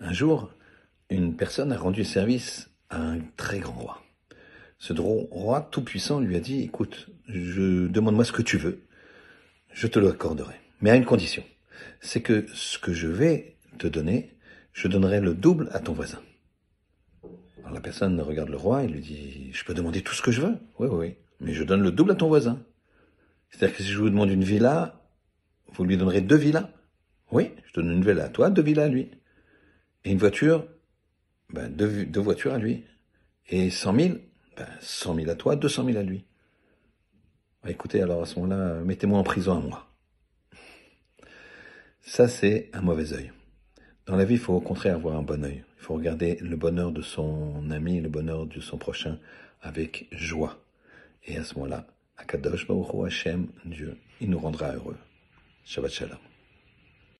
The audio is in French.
Un jour, une personne a rendu service à un très grand roi. Ce roi tout-puissant lui a dit, écoute, je demande-moi ce que tu veux, je te l'accorderai, mais à une condition. C'est que ce que je vais te donner, je donnerai le double à ton voisin. Alors la personne regarde le roi et lui dit, je peux demander tout ce que je veux? Oui, oui, oui, mais je donne le double à ton voisin. C'est-à-dire que si je vous demande une villa, vous lui donnerez deux villas? Oui, je donne une villa à toi, deux villas à lui. Et une voiture, ben, deux, deux voitures à lui. Et cent mille, ben, cent mille à toi, deux cent mille à lui. Ben, écoutez, alors à ce moment-là, mettez-moi en prison à moi. Ça, c'est un mauvais œil. Dans la vie, il faut au contraire avoir un bon œil. Il faut regarder le bonheur de son ami, le bonheur de son prochain avec joie. Et à ce moment-là, Akadosh Baruch Hashem, Dieu, il nous rendra heureux. Shabbat Shalom.